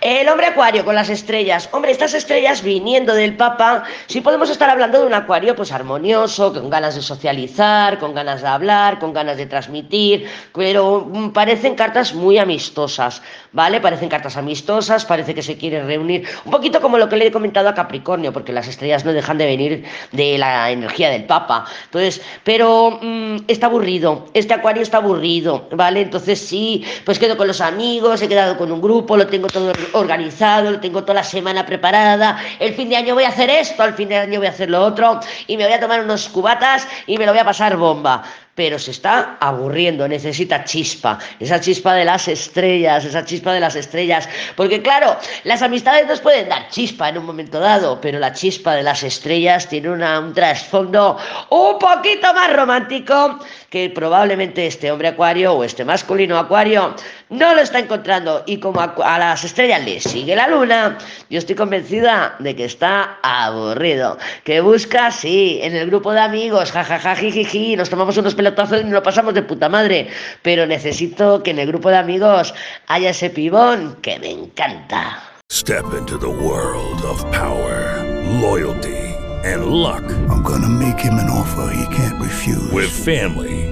El hombre acuario con las estrellas. Hombre, estas estrellas viniendo del Papa, si podemos estar hablando de un acuario pues armonioso, con ganas de socializar, con ganas de hablar, con ganas de transmitir, pero mm, parecen cartas muy amistosas, ¿vale? Parecen cartas amistosas, parece que se quieren reunir, un poquito como lo que le he comentado a Capricornio, porque las estrellas no dejan de venir de la energía del Papa. Entonces, pero mm, está aburrido, este acuario está aburrido, ¿vale? Entonces sí, pues quedo con los amigos, he quedado con un grupo, lo tengo todo organizado, lo tengo toda la semana preparada, el fin de año voy a hacer esto, el fin de año voy a hacer lo otro, y me voy a tomar unos cubatas y me lo voy a pasar bomba. Pero se está aburriendo, necesita chispa, esa chispa de las estrellas, esa chispa de las estrellas. Porque claro, las amistades nos pueden dar chispa en un momento dado, pero la chispa de las estrellas tiene una, un trasfondo un poquito más romántico que probablemente este hombre acuario o este masculino acuario no lo está encontrando. Y como a, a las estrellas le sigue la luna, yo estoy convencida de que está aburrido. Que busca, sí, en el grupo de amigos, jajaja, jijiji, nos tomamos unos pelotazos y nos lo pasamos de puta madre. Pero necesito que en el grupo de amigos haya ese pibón que me encanta. Step into the world of power, loyalty, and luck. I'm gonna make him an offer he can't refuse. With family,